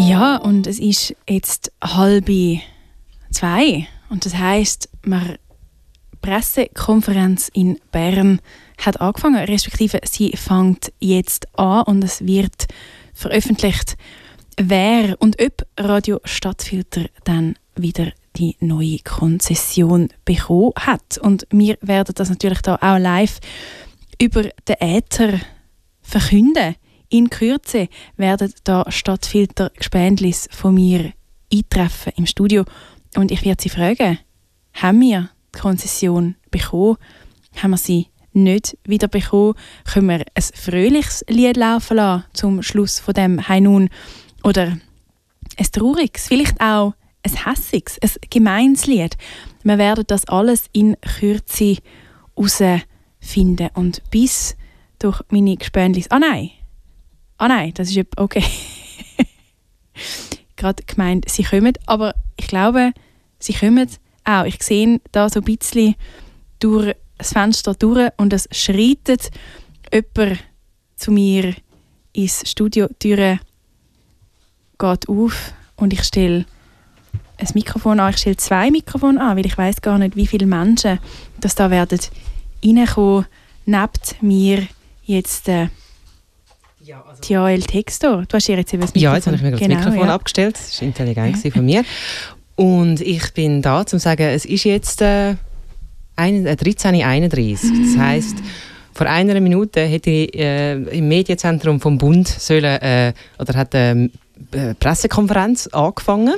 Ja, und es ist jetzt halb zwei. Und das heißt, die Pressekonferenz in Bern hat angefangen, respektive sie fängt jetzt an und es wird veröffentlicht, wer und ob Radio Stadtfilter dann wieder die neue Konzession bekommen hat. Und wir werden das natürlich da auch live über den Äther verkünden. In Kürze werden da Stadtfilter Gespendlis von mir eintreffen im Studio und ich werde sie fragen, haben wir die Konzession bekommen? Haben wir sie nicht wieder bekommen? Können wir ein fröhliches Lied laufen lassen zum Schluss von dem Heinun? Oder ein trauriges, vielleicht auch ein hässiges, ein gemeines Lied? Wir werden das alles in Kürze herausfinden. Und bis durch meine Gespönlis... Ah nein! Ah nein, das ist okay. Gerade gemeint, sie kommen, aber ich glaube, sie kommen auch. Ich sehe da so ein bisschen durch das Fenster durch und es schreitet jemand zu mir ins Studio. Die Tür geht auf und ich stelle ein Mikrofon an. Ich stelle zwei Mikrofone an, weil ich weiß gar nicht, wie viele Menschen das da werden reinkommen. Neben mir jetzt äh, ja, also Tiael Textor. Du hast hier jetzt eben das Mikrofon. Ja, jetzt habe ich mir genau, das Mikrofon ja. abgestellt. Das war intelligent ja. von mir. Und ich bin da, um zu sagen, es ist jetzt äh, 13.31 Das heisst, vor einer Minute hätte ich äh, im Medienzentrum vom Bund sollen, äh, oder hat eine äh, Pressekonferenz angefangen.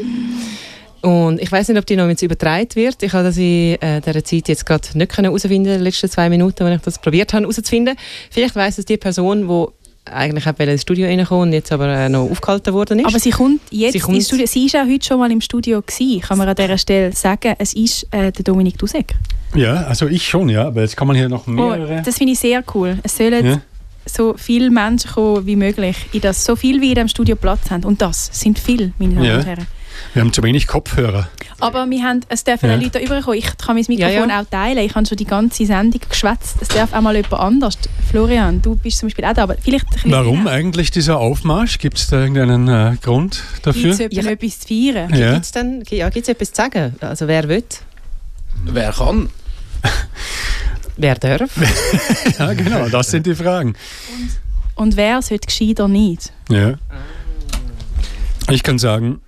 Und ich weiß nicht, ob die noch jetzt übertragen wird. Ich habe das in äh, dieser Zeit jetzt gerade nicht herausfinden in den letzten zwei Minuten, wenn ich das probiert habe herauszufinden. Vielleicht weiß es die Person, die eigentlich auch ins Studio reinkommen und jetzt aber äh, noch aufgehalten worden ist. Aber sie kommt jetzt sie kommt ins Studio. Sie war auch heute schon mal im Studio gewesen. Kann man an dieser Stelle sagen, es ist äh, der Dominik Dusek. Ja, also ich schon, ja. Aber jetzt kann man hier noch oh, mehrere... Oh, das finde ich sehr cool. Es sollen ja. so viele Menschen kommen wie möglich, in das so viel wie in dem Studio Platz haben. Und das sind viele, meine Damen ja. und Herren. Wir haben zu wenig Kopfhörer. Aber wir haben, es dürfen ja. Leute überkommen. Ich kann mein Mikrofon ja, ja. auch teilen. Ich habe schon die ganze Sendung geschwätzt. Es darf auch mal jemand anders. Florian, du bist zum Beispiel auch da. Aber vielleicht Warum eigentlich dieser Aufmarsch? Gibt es da irgendeinen äh, Grund dafür? Gibt es etwas zu feiern? Ja. Gibt es denn, ja, gibt's etwas zu sagen? Also wer will? Wer kann? wer darf? ja, genau. Das sind die Fragen. Und, und wer sollte gescheiter nicht? Ja. Ich kann sagen,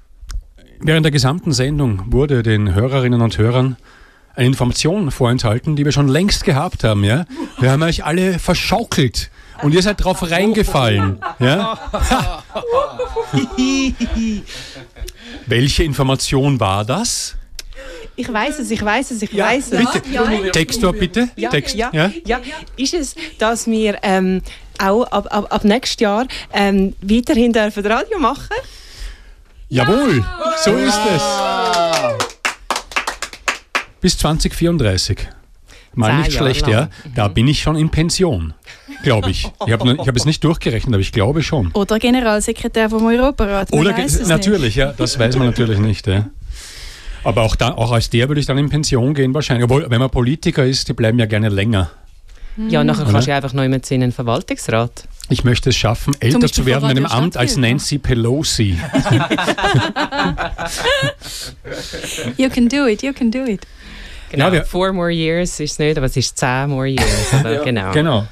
Während der gesamten Sendung wurde den Hörerinnen und Hörern eine Information vorenthalten, die wir schon längst gehabt haben. Ja? Wir haben euch alle verschaukelt und ihr seid drauf reingefallen. Ja? Welche Information war das? Ich weiß es, ich weiß es, ich ja, weiß es. Bitte, ja. Textor bitte. Ja, Text. Ja, ja. Ist es, dass wir ähm, auch ab, ab, ab nächstes Jahr ähm, weiterhin dürfen Radio machen dürfen? Jawohl, so ist es. Bis 2034. Mal nicht schlecht, ja. Da bin ich schon in Pension, glaube ich. Ich habe hab es nicht durchgerechnet, aber ich glaube schon. Oder Generalsekretär vom Europarat. Oder natürlich, nicht. ja, das weiß man natürlich nicht. Ja. Aber auch, da, auch als der würde ich dann in Pension gehen wahrscheinlich. Obwohl, wenn man Politiker ist, die bleiben ja gerne länger. Ja, nachher kannst du einfach noch immer in den Verwaltungsrat. Ich möchte es schaffen, älter zu werden in einem Amt als Nancy Pelosi. you can do it, you can do it. Genau, ja, four more years ist nicht, aber es ist zehn more years. ja. Genau. genau.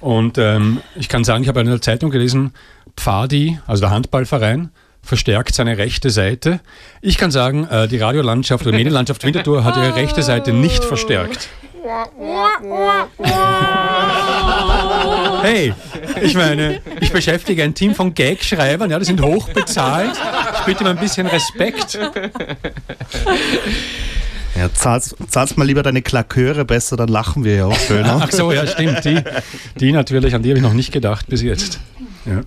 Und ähm, ich kann sagen, ich habe in der Zeitung gelesen, Pfadi, also der Handballverein, verstärkt seine rechte Seite. Ich kann sagen, äh, die Radiolandschaft oder Medienlandschaft Winterthur hat ihre rechte Seite nicht verstärkt. Hey, ich meine, ich beschäftige ein Team von Gagschreibern, ja, die sind hoch bezahlt. Ich bitte mal ein bisschen Respekt. Ja, zahlst, zahlst mal lieber deine Klaköre besser, dann lachen wir ja auch schöner. Ach so, ja, stimmt. Die, die natürlich, an die habe ich noch nicht gedacht bis jetzt. Ja.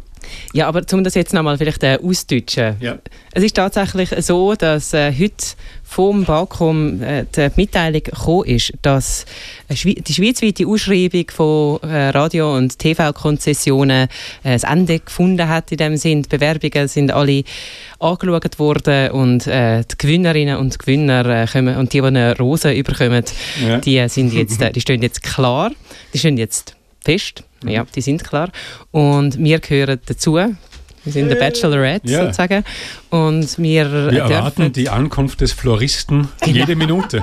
Ja, aber um das jetzt nochmal vielleicht äh, auszudeutschen. Ja. Es ist tatsächlich so, dass äh, heute vom Bakum äh, die Mitteilung gekommen ist, dass die schweizweite Ausschreibung von äh, Radio- und TV-Konzessionen äh, das Ende gefunden hat in dem Sinn. Die Bewerbungen sind alle angeschaut worden und äh, die Gewinnerinnen und Gewinner äh, kommen, und die, die eine Rose überkommen, ja. die, sind jetzt, äh, die stehen jetzt klar, die stehen jetzt fest. Ja, die sind klar. Und wir gehören dazu Wir sind der Bachelorette Ja. sozusagen. Und wir, Wir erwarten die Ankunft des Floristen jede Minute.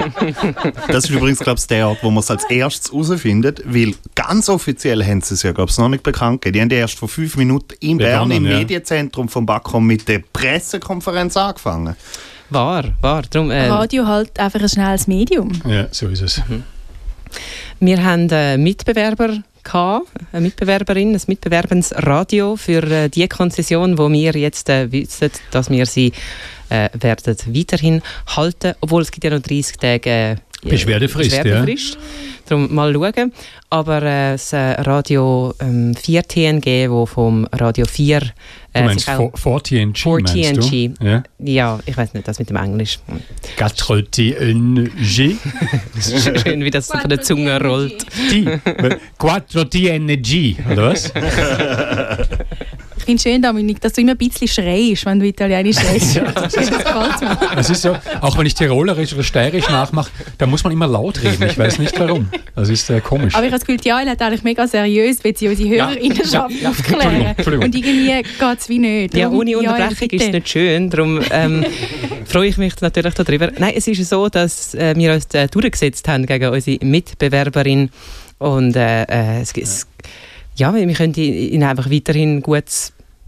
Das ist übrigens, glaube ich, der Ort, wo man es als erstes herausfindet, weil ganz offiziell haben sie es ja, glaube ich, noch nicht bekannt gegeben. Die haben ja erst vor fünf Minuten in Bern im ja. Medienzentrum vom Backcom mit der Pressekonferenz angefangen. wahr, wahr. Darum, äh, Radio halt einfach ein schnelles Medium. Ja, so ist es. Wir haben einen Mitbewerber gehabt, eine Mitbewerberin, ein Mitbewerbensradio für äh, die Konzession, wo wir jetzt äh, wissen, dass wir sie äh, werden weiterhin halten, obwohl es gibt ja noch 30 Tage äh, Beschwerdefrist, ja. Beschwerdefrist. Darum mal schauen. Aber äh, das äh, Radio ähm, 4 TNG, wo vom Radio 4 Du äh, meinst sich auch- 4TNG, 4TNG. meinst du? Ja. ja, ich weiß nicht, das mit dem Englisch. 4TNG. Schön, wie das so von der Zunge rollt. T. 4TNG, oder was? Ich finde es schön, Dominik, dass du immer ein bisschen schreist, wenn du Italienisch redest. das gefällt mir. Es ist so, auch wenn ich Tirolerisch oder Steirisch nachmache, da muss man immer laut reden. Ich weiß nicht warum. Das ist äh, komisch. Aber ich habe das Gefühl, die Jael hat eigentlich mega seriös, will sie unsere Ja, Hörerinnenschaft ja, ja. aufklären. Entschuldigung, Entschuldigung. Und irgendwie geht es wie nicht. Ja, ohne Jael, Unterbrechung ist es nicht schön. Darum ähm, freue ich mich natürlich darüber. Nein, es ist so, dass äh, wir uns äh, durchgesetzt haben gegen unsere Mitbewerberin. Und äh, äh, es, es, ja, wir können ihnen einfach weiterhin gut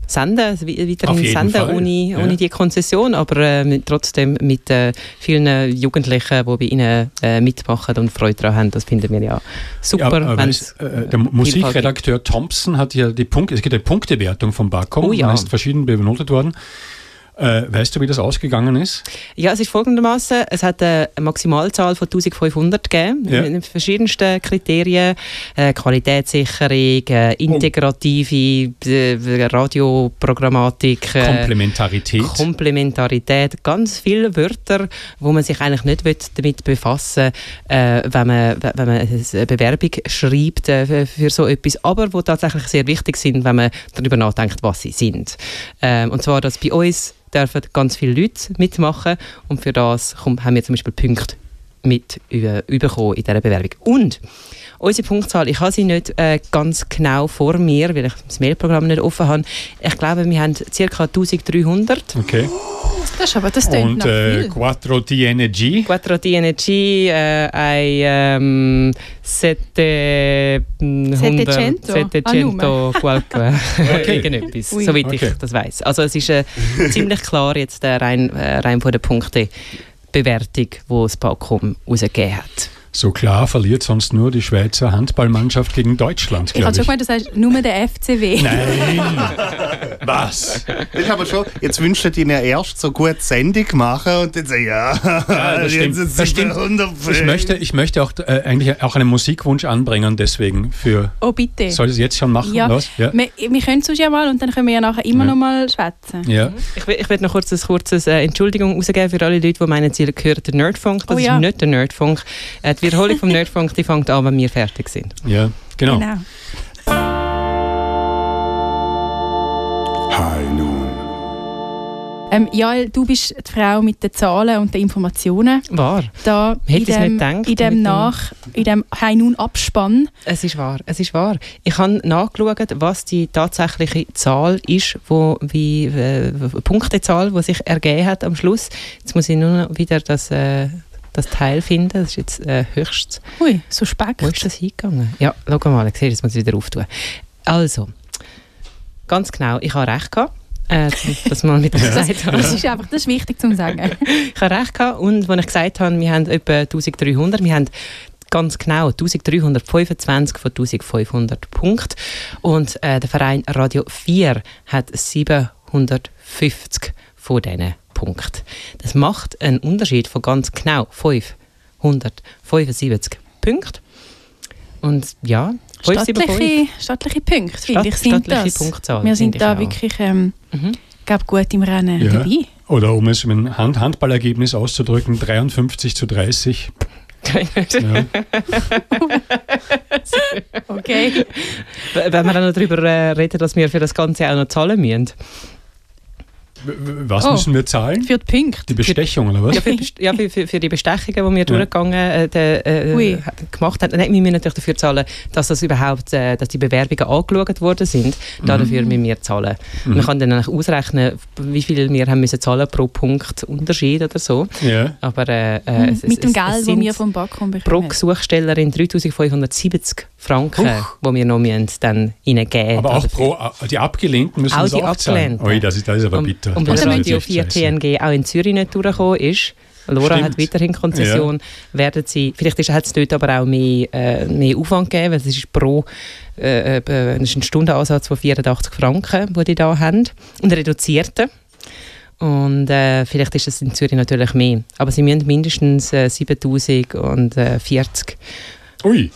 senden, also weiterhin senden Fall, ohne, ja. ohne die Konzession, aber äh, mit, trotzdem mit äh, vielen Jugendlichen, die bei ihnen äh, mitmachen und Freude daran haben. Das finden wir ja super. Ja, wenn's es, äh, der Musikredakteur Thompson hat ja die Punkte, es gibt eine Punktewertung vom Barcom, Oh ja. ist verschieden benotet worden. Äh, weißt du, wie das ausgegangen ist? Ja, es ist folgendermaßen: Es hat eine Maximalzahl von 1500 gegeben, Ja. mit den verschiedensten Kriterien: äh, Qualitätssicherung, äh, integrative äh, Radioprogrammatik, äh, Komplementarität. Komplementarität, ganz viele Wörter, wo man sich eigentlich nicht will damit befassen äh, wenn, man, wenn man eine Bewerbung schreibt äh, für- für so etwas, aber wo tatsächlich sehr wichtig sind, wenn man darüber nachdenkt, was sie sind. Ähm, und zwar, dass bei uns dürfen ganz viele Leute mitmachen und für das haben wir zum Beispiel Punkte mit über, überkommen in dieser Bewerbung. Und unsere Punktzahl, ich habe sie nicht äh, ganz genau vor mir, weil ich das Mailprogramm nicht offen habe. Ich glaube, wir haben ca. 1300. Okay. Das ist aber, das Und nach äh, viel. Quattro TNG. Quattro TNG, äh, ein ähm, sette, mm, Settecento? 100, Ah, Settecento, qualche, Okay. irgendetwas, Ui. soweit Okay. ich das weiß. Also es ist äh, ziemlich klar jetzt äh, rein, äh, rein von der Punktebewertung, die das Balkon rausgegeben hat. So klar verliert sonst nur die Schweizer Handballmannschaft gegen Deutschland, Ich habe glaube schon gemeint, du sagst nur der FCW. Nein! Was? Das ist aber schon, jetzt wünscht ihr ihnen ja erst so gut Sendung machen und dann sagen, ja, Ja, das stimmt. jetzt Das stimmt. 100 Ich möchte, ich möchte auch äh, eigentlich auch einen Musikwunsch anbringen, deswegen für. Oh, bitte. Soll ich es jetzt schon machen? Ja. Los? Ja. Wir, wir können es ja mal und dann können wir ja nachher immer Ja. noch mal schwätzen. ja. Ich, will- ich werde noch kurz ein kurzes äh, Entschuldigung rausgeben für alle Leute, die meinen, sie hören den Nerdfunk. Das Oh ja. ist nicht der Nerdfunk. Äh, die Wiederholung vom Nerdfunk die fängt an, wenn wir fertig sind. ja, genau. High Noon. Ähm, Jael, du bist die Frau mit den Zahlen und den Informationen. Wahr. Da Hätte in ich's nicht gedacht, in dem Nach, in dem High Noon Abspann. Es ist wahr, es ist wahr. Ich habe nachgeschaut, was die tatsächliche Zahl ist, wo, wie äh, Punktezahl, die sich ergeben hat am Schluss. Jetzt muss ich nur noch wieder das, äh, das Teil finden. Das ist jetzt äh, höchst. Ui, so Speck. Wo ist das hingegangen? Ja, schau mal, ich sehe, das muss ich wieder auftun. Also, ganz genau, ich habe recht gehabt. Äh, dass man mit gesagt habe. Das ist einfach das ist wichtig zu sagen. Ich habe recht gehabt. Und als ich gesagt habe, wir haben etwa 1300, wir haben ganz genau 1325 von 1500 Punkten. Und äh, der Verein Radio 4 hat 750 von diesen Punkten. Das macht einen Unterschied von ganz genau 575 Punkten. Und ja, 575. Stattliche, stattliche Punkte, finde ich, sind stattliche das. Punktzahl, Wir sind da auch. wirklich ähm, Mhm. glaub, gut im Rennen Ja. dabei. Oder um es mit einem Hand Handballergebnis auszudrücken, 53 zu 30. Ja. Okay. Wenn wir dann noch darüber äh, reden, dass wir für das Ganze auch noch zahlen müssen. Was oh, müssen wir zahlen? Für die Punkte. Die Bestechung, oder was? Ja, für, ja, für, für, für die Bestechungen, die wir ja. durchgegangen äh, de, äh, gemacht haben. Nein, wir müssen natürlich dafür zahlen, dass das überhaupt, äh, dass die Bewerbungen angeschaut worden sind. Mhm. Dafür müssen wir zahlen. Mhm. Man kann dann ausrechnen, wie viel wir haben müssen zahlen pro Punkt Unterschied oder so. Ja. Aber, äh, mhm. es, Mit dem Geld, das wir vom Backhaus bekommen. Pro Gesuchstellerin 3570 Franken, die wir noch dann ihnen geben Aber auch pro, äh, die Abgelehnten müssen auch die auch zahlen. Ui, das ist, das ist aber bitter. Und, weil Radio 4 TNG auch in Zürich nicht durchgekommen ist, Laura Stimmt. hat weiterhin Konzession, ja. werden sie, vielleicht hat es dort aber auch mehr, äh, mehr Aufwand gegeben, weil es ist pro äh, äh, ist ein Stundenansatz von 84 Franken, den die da haben, und reduzierten. Und äh, vielleicht ist es in Zürich natürlich mehr. Aber sie müssen mindestens äh, 7040 Ui.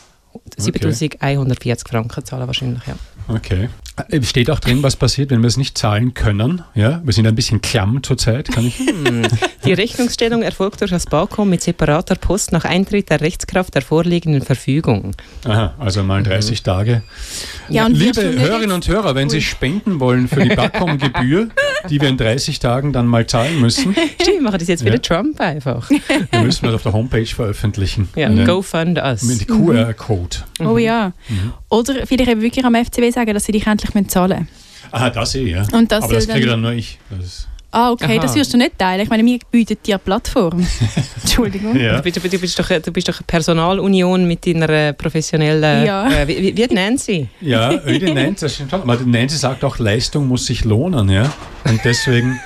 7140 Franken zahlen wahrscheinlich, ja. Okay. Äh, steht auch drin, was passiert, wenn wir es nicht zahlen können. Ja, wir sind ein bisschen klamm zurzeit. Kann ich? Hm. Die Rechnungsstellung erfolgt durch das BAKOM mit separater Post nach Eintritt der Rechtskraft der vorliegenden Verfügung. Aha, also mal 30 mhm. Tage. Ja, und Liebe Hörerinnen und Hörer, wenn Sie spenden wollen für die BAKOM-Gebühr, die wir in 30 Tagen dann mal zahlen müssen. Stimmt, wir machen das jetzt ja. wieder Trump einfach. Wir müssen das auf der Homepage veröffentlichen. Ja, ja. go fund us. Mit dem QR-Code. Mhm. Oh ja. Mhm. Oder vielleicht eben wirklich am FCW sagen, dass sie dich endlich zahlen müssen. Aha, das eh, ja. Und das Aber das kriege dann nur ich. Ah, okay, Aha. das wirst du nicht teilen. Ich meine, wir bieten dir eine Plattform. Entschuldigung. Ja. Du, bist, du, bist doch, du bist doch eine Personalunion mit deiner professionellen... Ja. Äh, wie, wie nennt sie? Ja, die nennt das stimmt schon. Aber Nancy sagt auch, Leistung muss sich lohnen. Ja? Und deswegen...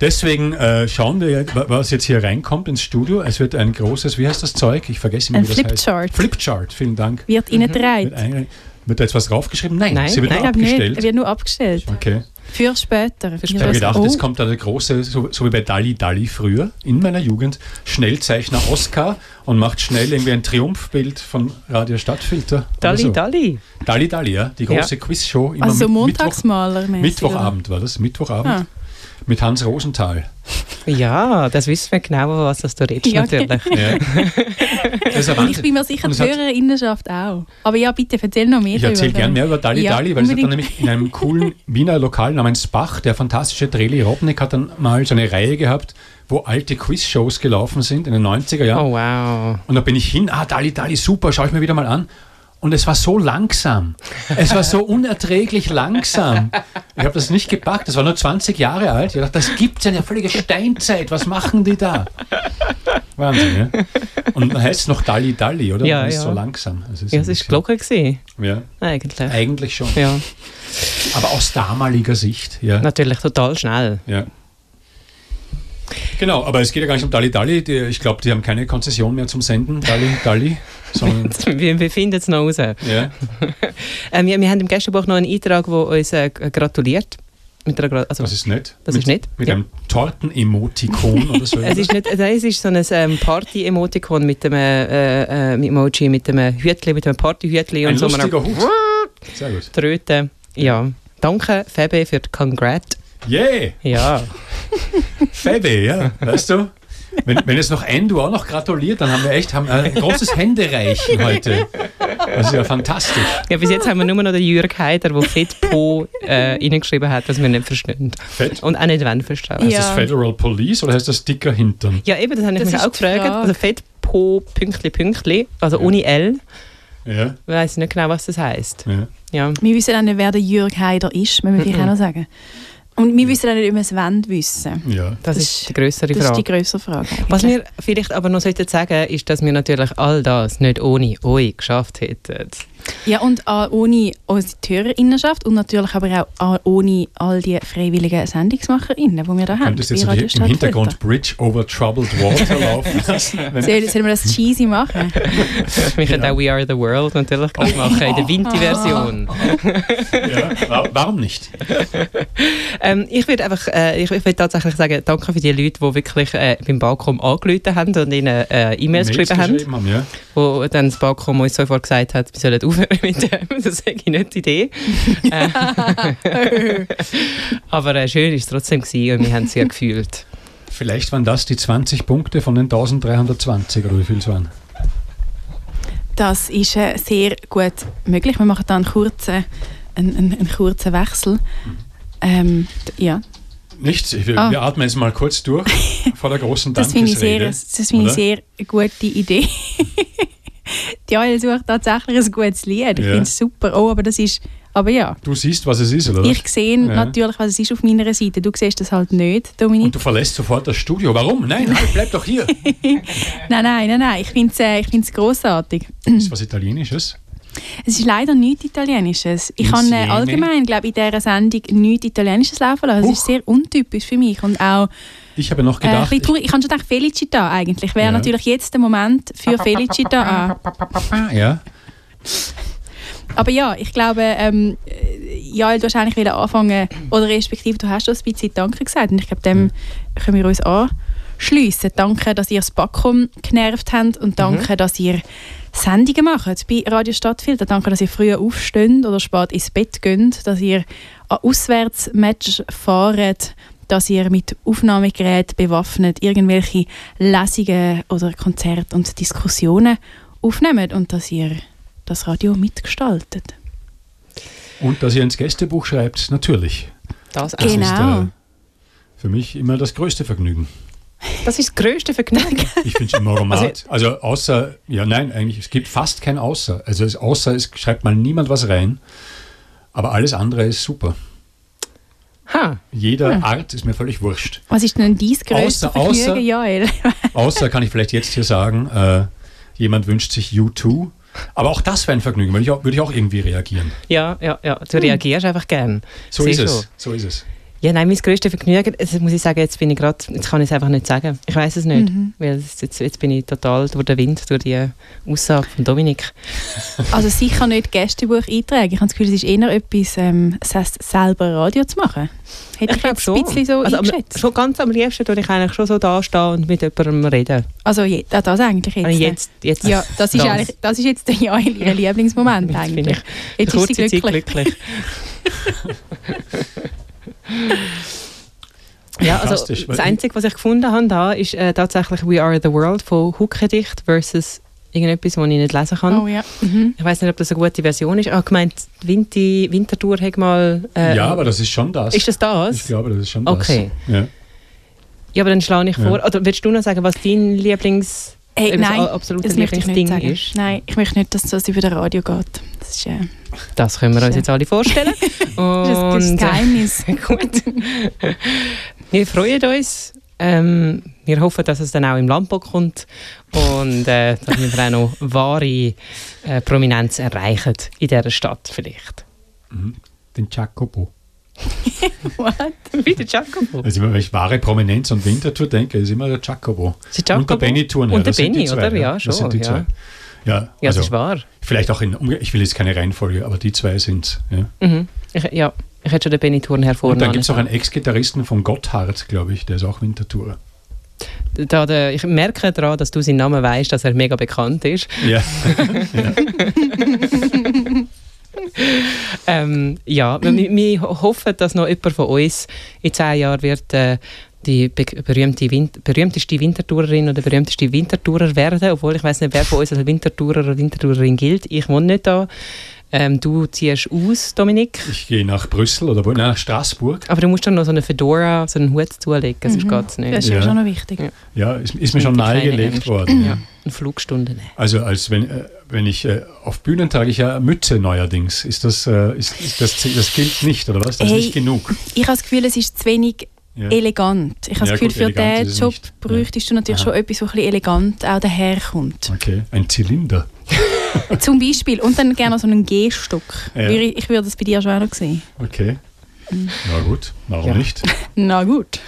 Deswegen äh, schauen wir, was jetzt hier reinkommt ins Studio. Es wird ein großes, wie heißt das Zeug? Ich vergesse immer, ein wie das Flipchart. heißt. Flipchart, vielen Dank. Wird Ihnen mhm. Wird da jetzt was draufgeschrieben? Nein, nein sie wird nein, abgestellt. Nicht. wird nur abgestellt. Okay. Für später. Für Ich habe gedacht, oh. jetzt kommt da der große, so, so, wie bei Dali Dali früher, in meiner Jugend, Schnellzeichner Oscar und macht schnell irgendwie ein Triumphbild von Radio Stadtfilter. Dali so. Dali. Dali Dali, ja. Die große ja. Quizshow. Immer also Montagsmaler. Mittwoch, Mittwochabend war das, Mittwochabend. Ah. Mit Hans Rosenthal. Ja, das wissen wir genau, was das du redest, ja, natürlich. Ja. Und ich bin mir sicher, die Hörerinnenschaft auch. Aber ja, bitte, erzähl noch mehr Ich erzähle gerne mehr über Dali ja, Dali, weil unbedingt. es hat dann nämlich in einem coolen Wiener Lokal namens Bach, der fantastische Dreli Robnik hat dann mal so eine Reihe gehabt, wo alte Quiz-Shows gelaufen sind in den 90er Jahren. Oh, wow. Und da bin ich hin, ah, Dali Dali, super, schau ich mir wieder mal an. Und es war so langsam. Es war so unerträglich langsam. Ich habe das nicht gepackt. Das war nur 20 Jahre alt. Ich dachte, das gibt es ja eine völlige Steinzeit. Was machen die da? Wahnsinn, ja? Und dann heißt es noch Dalli Dalli, oder? Ja, ja. ist so langsam. Es ist ja, es ist Glocke gesehen. Ja. Eigentlich. Eigentlich schon. Ja. Aber aus damaliger Sicht, ja. Natürlich total schnell. Ja. Genau, aber es geht ja gar nicht um Dali Dali. Die, ich glaube, die haben keine Konzession mehr zum Senden. Dali Dali. wir, wir finden es noch raus. Ja. äh, wir, wir haben im Gästebuch noch einen Eintrag, der uns äh, gratuliert. Einer, also, das ist nett. Das mit, ist nett. Mit ja. einem Torten-Emotikon oder so. es, ist nicht, es ist so ein ähm, Party-Emotikon mit einem äh, äh, Emoji, mit einem Hütli, mit einem Party-Hütli und ein so. Lustiger Hut. Sehr gut. Tröte. Ja. Danke, Febe, für die Congrat. Yeah! Ja. Febe, ja, weißt du? Wenn, wenn jetzt noch ein du auch noch gratuliert, dann haben wir echt haben ein großes Händereichen heute. Das ist ja fantastisch. Ja, bis jetzt haben wir nur noch den Jürg Heider, der FedPo äh, reingeschrieben hat, was wir nicht verstehen. Fed? Und auch nicht wann verstehen. Heißt ja. das Federal Police oder heißt das Dicker Hintern? Ja, eben, das habe ich das mich auch gefragt. Also FedPo, Pünktli, Pünktli, also ja. ohne L. Ja. Ich weiß nicht genau, was das heißt. Ja. Ja. Wir wissen auch nicht, wer der Jürg Heider ist, müssen wir vielleicht auch noch sagen. Und wir wissen auch nicht, ob wir es wollen wissen. Ja. Das, das ist die größere Frage. Das ist die größere Frage. Was wir vielleicht aber noch sollten sagen, ist, dass wir natürlich all das nicht ohne euch geschafft hätten. Ja, und auch ohne unsere Hörerinnenschaft und natürlich aber auch ohne all die freiwilligen Sendungsmacherinnen, die wir da haben. Könntest du jetzt im Hintergrund Bridge over Troubled Water laufen lassen? Sollen wir das cheesy machen? wir können auch We Are the World natürlich oh. machen, in der Vinti-Version. ja, warum nicht? ähm, ich würde einfach, äh, ich, ich würde tatsächlich sagen, danke für die Leute, die wirklich äh, beim Balkon angerufen haben und ihnen äh, E-Mails geschrieben haben. haben ja. Wo dann das Balkon uns sofort gesagt hat, wir sollen aufhören mit dem. Das ist eigentlich nicht die Idee. Äh, aber äh, schön war es trotzdem gewesen und wir haben es sehr gefühlt. Vielleicht waren das die 20 Punkte von den 1320 oder wie viel es waren? Das ist äh, sehr gut möglich. Wir machen da einen kurzen, einen, einen, einen kurzen Wechsel. Ähm, ja. Nichts. Ich, will- Ah. Wir atmen jetzt mal kurz durch vor der großen Das finde ich, sehr, Dankesrede. das finde ich oder? sehr eine gute Idee. Die Joel sucht tatsächlich ein gutes Lied. Ich Ja. finde es super. Oh, aber das ist. Aber ja, Du siehst, was es ist, oder? ich sehe Ja. natürlich, was es ist auf meiner Seite. Du siehst das halt nicht, Dominik. Und du verlässt sofort das Studio. Warum? Nein, halt, bleib doch hier. Nein, nein, nein, nein. Ich finde es äh, ich find's grossartig. ist was Italienisches. Es ist leider nichts Italienisches. Ich habe äh, allgemein, glaube ich, in dieser Sendung nichts Italienisches laufen lassen. Es Huch. ist sehr untypisch für mich. Und auch Ich habe noch äh, gedacht, traurig. Ich habe schon gedacht, Felicita eigentlich. Wäre Ja. natürlich jetzt der Moment für Felicita an. ja, Aber ja, ich glaube, ähm, äh, ja, du hast eigentlich wieder anfangen, oder respektive du hast schon ein bisschen Danke gesagt. Und ich glaube, dem können wir uns anschliessen. Danke, dass ihr das Backrum genervt habt und danke, dass ihr Sendungen macht bei Radio Stadtfilter. Danke, dass ihr früher aufsteht oder spät ins Bett geht, dass ihr an Auswärtsmatches fahrt, dass ihr mit Aufnahmegeräten bewaffnet irgendwelche Lesungen oder Konzerte und Diskussionen aufnehmt und dass ihr das Radio mitgestaltet. und dass ihr ins Gästebuch schreibt, natürlich. Das, Das Genau. ist äh, für mich immer das größte Vergnügen. das ist das grösste Vergnügen. Ich finde es immer Romat. Also außer, ja nein, eigentlich, es gibt fast kein Außer. Also außer es schreibt mal niemand was rein. Aber alles andere ist super. Ha. Jeder Art ist mir völlig wurscht. Was ist denn dein grösstes Außer- außer- Joel? Außer kann ich vielleicht jetzt hier sagen, äh, jemand wünscht sich U2. Aber auch das wäre ein Vergnügen, würde ich auch, würde ich auch irgendwie reagieren. Ja, ja, ja. Du reagierst einfach gern. So Sehe ist schon. es. So ist es. Ja, nein, mein grösstes Vergnügen, also muss ich sagen, jetzt bin ich gerade, jetzt kann ich es einfach nicht sagen. Ich weiß es nicht, Mhm. weil jetzt, jetzt bin ich total durch den Wind, durch die Aussage von Dominik. Also sicher nicht Gästebuch eintragen. Ich habe das Gefühl, es ist eher etwas, ähm, selber Radio zu machen. Hätte ich, glaub jetzt ein bisschen so also, eingeschätzt. schon ganz am liebsten tue ich eigentlich schon so da stehen und mit jemandem reden. Also je, das eigentlich jetzt. Also jetzt, jetzt, Ja, das ist, Eigentlich, das ist jetzt Joel, ihr Lieblingsmoment Jetzt bin eigentlich. ich Jetzt ist sie glücklich. glücklich. ja, also das Einzige, was ich gefunden habe, da ist äh, tatsächlich «We Are the World» von Huckedicht versus irgendetwas, das ich nicht lesen kann. Oh ja. Mhm. Ich weiß nicht, ob das eine gute Version ist. Ich habe gemeint, die Winter, Wintertour hat mal... äh, ja, aber das ist schon das. Ist das ich das? glaube, das ist schon Okay. das. Ja. Ja, aber dann schlage ich Ja. vor... Oder willst du noch sagen, was dein Lieblings... Hey, nein, das möchte ich nicht Lieblingsding sagen. ist? Nein, ich möchte nicht, dass das über das Radio geht. Das ist, äh, Das können wir uns Schön. jetzt alle vorstellen. das ist das Und, äh, Geheimnis. Gut. wir freuen uns. Ähm, wir hoffen, dass es dann auch im Landbau kommt und äh, dass wir dann auch noch wahre äh, Prominenz erreichen in dieser Stadt vielleicht. Mhm. Den Jacopo. What? Wie der Jacopo. Also immer, wenn ich wahre Prominenz und Wintertour denke, ist immer der Jacopo. Der Und der Jacopo? Benny Thurnherr. Und der das sind die Benny, zwei, oder? Ja, Das schon, sind die ja. zwei. Ja, Ja, also das ist wahr. vielleicht auch in, ich will jetzt keine Reihenfolge, aber die zwei sind ja. Mhm. Ich, ja, ich hätte schon den Benny Thurn Und hervorgehoben. dann gibt es noch einen Ex-Gitarristen von Gotthard, glaube ich, der ist auch Wintertourer. da, der, Ich merke daran, dass du seinen Namen weißt, dass er mega bekannt ist. Ja. Ähm, ja, wir, wir hoffen, dass noch jemand von uns in zehn Jahren wird äh, die be berühmte Win berühmteste Wintertourerin oder berühmteste Wintertourer werden, obwohl ich weiß nicht, wer von uns als Wintertourer oder Wintertourerin gilt. Ich wohne nicht da. Ähm, du ziehst aus, Dominik. Ich gehe nach Brüssel oder nach Straßburg. Aber du musst dann noch so eine Fedora, so einen Hut zulegen, sonst Mhm. geht es nicht. Das ist ja schon noch wichtig. Ja. Ja, ist, ist mir schon nahegelegt worden. Ja. Eine Flugstunde nehmen. Also als wenn, äh, wenn ich äh, auf Bühnen trage ich ja Mütze neuerdings. Ist das, äh, ist, ist das, das gilt nicht, oder was? Das Hey. ist nicht genug. Ich habe das Gefühl, es ist zu wenig Ja. elegant. Ich habe Ja, das Gefühl, gut, für diesen Job nicht. bräuchtest du natürlich Aha. schon etwas, was ein bisschen elegant auch daherkommt. Okay, ein Zylinder. Zum Beispiel. Und dann gerne so einen G-Stock. Ja. Ich, würde das bei dir schon auch noch sehen. Okay. Na gut, warum Ja. nicht? Na gut.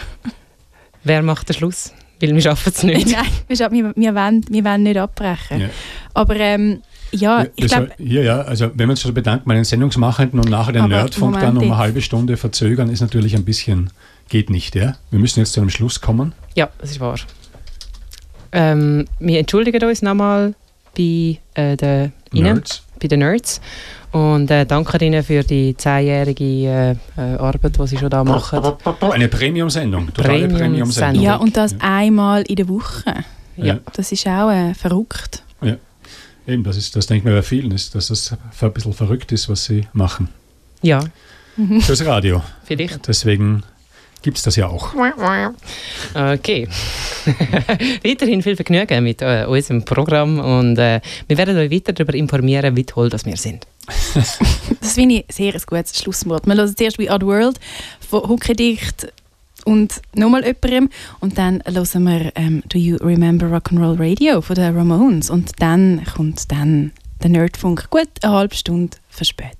Wer macht den Schluss? Weil wir schaffen es nicht. Nein, wir, wir, wir, wollen, wir wollen nicht abbrechen. Ja. Aber ähm, ja, ich glaube, hier, ja, also wenn wir uns schon bedanken bei den Sendungsmachenden und nachher den Nerdfunk dann um eine halbe Stunde verzögern, ist natürlich ein bisschen, geht nicht, ja? Wir müssen jetzt zu einem Schluss kommen. Ja, das ist wahr. Ähm, wir entschuldigen uns nochmal bei, äh, den, Ihnen, Nerds. bei den Nerds und äh, danken Ihnen für die zehnjährige äh, äh, Arbeit, die Sie schon da machen. Eine Premium-Sendung, totale Premium-Sendung. Premium-Sendung. ja, und das Ja. einmal in der Woche. Ja. Das ist auch äh, verrückt. Eben, das, ist, das denkt man bei vielen, ist, dass das ein bisschen verrückt ist, was sie machen. Ja. Fürs Radio. vielleicht. Deswegen gibt es das ja auch. Okay. Weiterhin viel Vergnügen mit äh, unserem Programm und äh, wir werden euch weiter darüber informieren, wie toll das wir sind. das finde ich sehr ein gutes Schlusswort. Wir hören zuerst «We Are the World» von Huckedicht und nochmal jemandem. Und dann hören wir ähm, «Do You Remember Rock'n'Roll Radio» von den Ramones. Und dann kommt dann der Nerdfunk. Gut eine halbe Stunde verspätet.